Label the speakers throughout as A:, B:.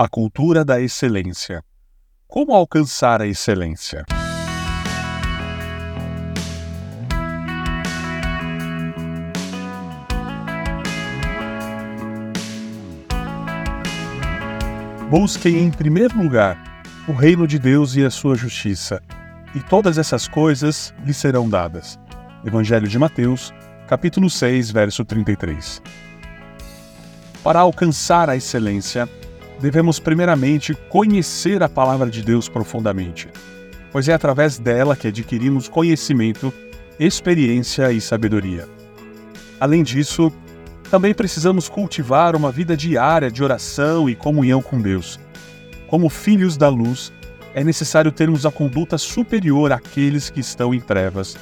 A: A cultura da excelência. Como alcançar a excelência? Busquem em primeiro lugar o reino de Deus e a sua justiça, e todas essas coisas lhe serão dadas. Evangelho de Mateus, capítulo 6, verso 33. Para alcançar a excelência, devemos primeiramente conhecer a palavra de Deus profundamente, pois é através dela que adquirimos conhecimento, experiência e sabedoria. Além disso, também precisamos cultivar uma vida diária de oração e comunhão com Deus. Como filhos da luz, é necessário termos a conduta superior àqueles que estão em trevas,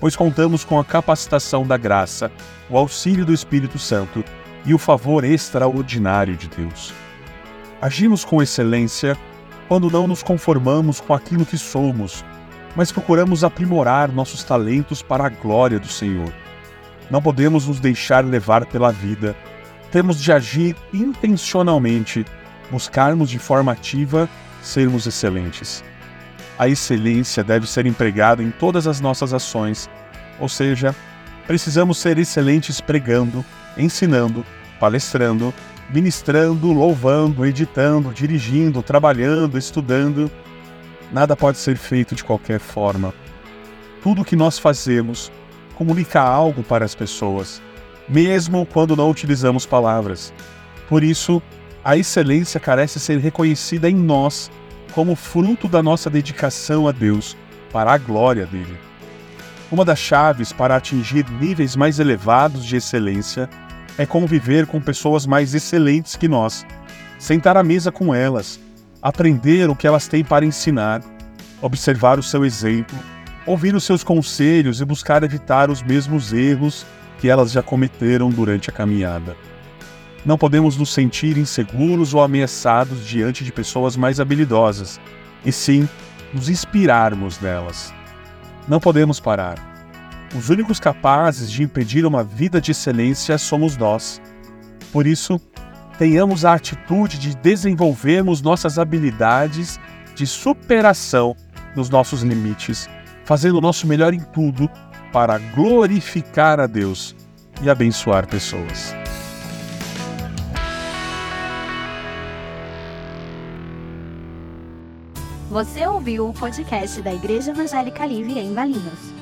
A: pois contamos com a capacitação da graça, o auxílio do Espírito Santo e o favor extraordinário de Deus. Agimos com excelência quando não nos conformamos com aquilo que somos, mas procuramos aprimorar nossos talentos para a glória do Senhor. Não podemos nos deixar levar pela vida. Temos de agir intencionalmente, buscarmos de forma ativa sermos excelentes. A excelência deve ser empregada em todas as nossas ações, ou seja, precisamos ser excelentes pregando, ensinando, palestrando, ministrando, louvando, editando, dirigindo, trabalhando, estudando. Nada pode ser feito de qualquer forma. Tudo o que nós fazemos comunica algo para as pessoas, mesmo quando não utilizamos palavras. Por isso, a excelência carece ser reconhecida em nós como fruto da nossa dedicação a Deus, para a glória dele. Uma das chaves para atingir níveis mais elevados de excelência é conviver com pessoas mais excelentes que nós, sentar à mesa com elas, aprender o que elas têm para ensinar, observar o seu exemplo, ouvir os seus conselhos e buscar evitar os mesmos erros que elas já cometeram durante a caminhada. Não podemos nos sentir inseguros ou ameaçados diante de pessoas mais habilidosas, e sim nos inspirarmos nelas. Não podemos parar os únicos capazes de impedir uma vida de excelência somos nós. Por isso, tenhamos a atitude de desenvolvermos nossas habilidades de superação nos nossos limites, fazendo o nosso melhor em tudo para glorificar a Deus e abençoar pessoas.
B: Você ouviu o podcast da Igreja Evangélica Livre em Valinhos.